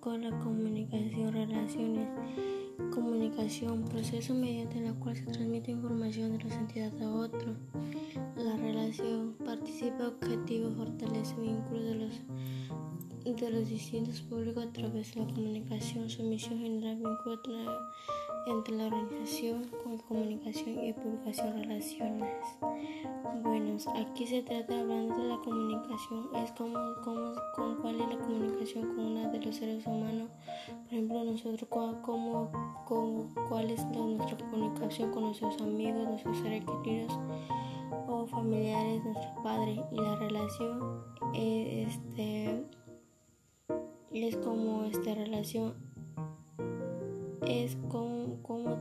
con la comunicación, relaciones. Comunicación, proceso mediante el cual se transmite información de los entidades a otro. La relación, participa, objetivo, fortalece vínculos de los, de los distintos públicos a través de la comunicación. Su misión general entre la organización con comunicación y publicación relaciones. Aquí se trata hablando de la comunicación, es como, como, cuál es la comunicación con una de los seres humanos, por ejemplo nosotros cómo, cómo, cuál es nuestra comunicación con nuestros amigos, nuestros seres queridos o familiares, nuestros padres y la relación este es como esta relación. Es como, como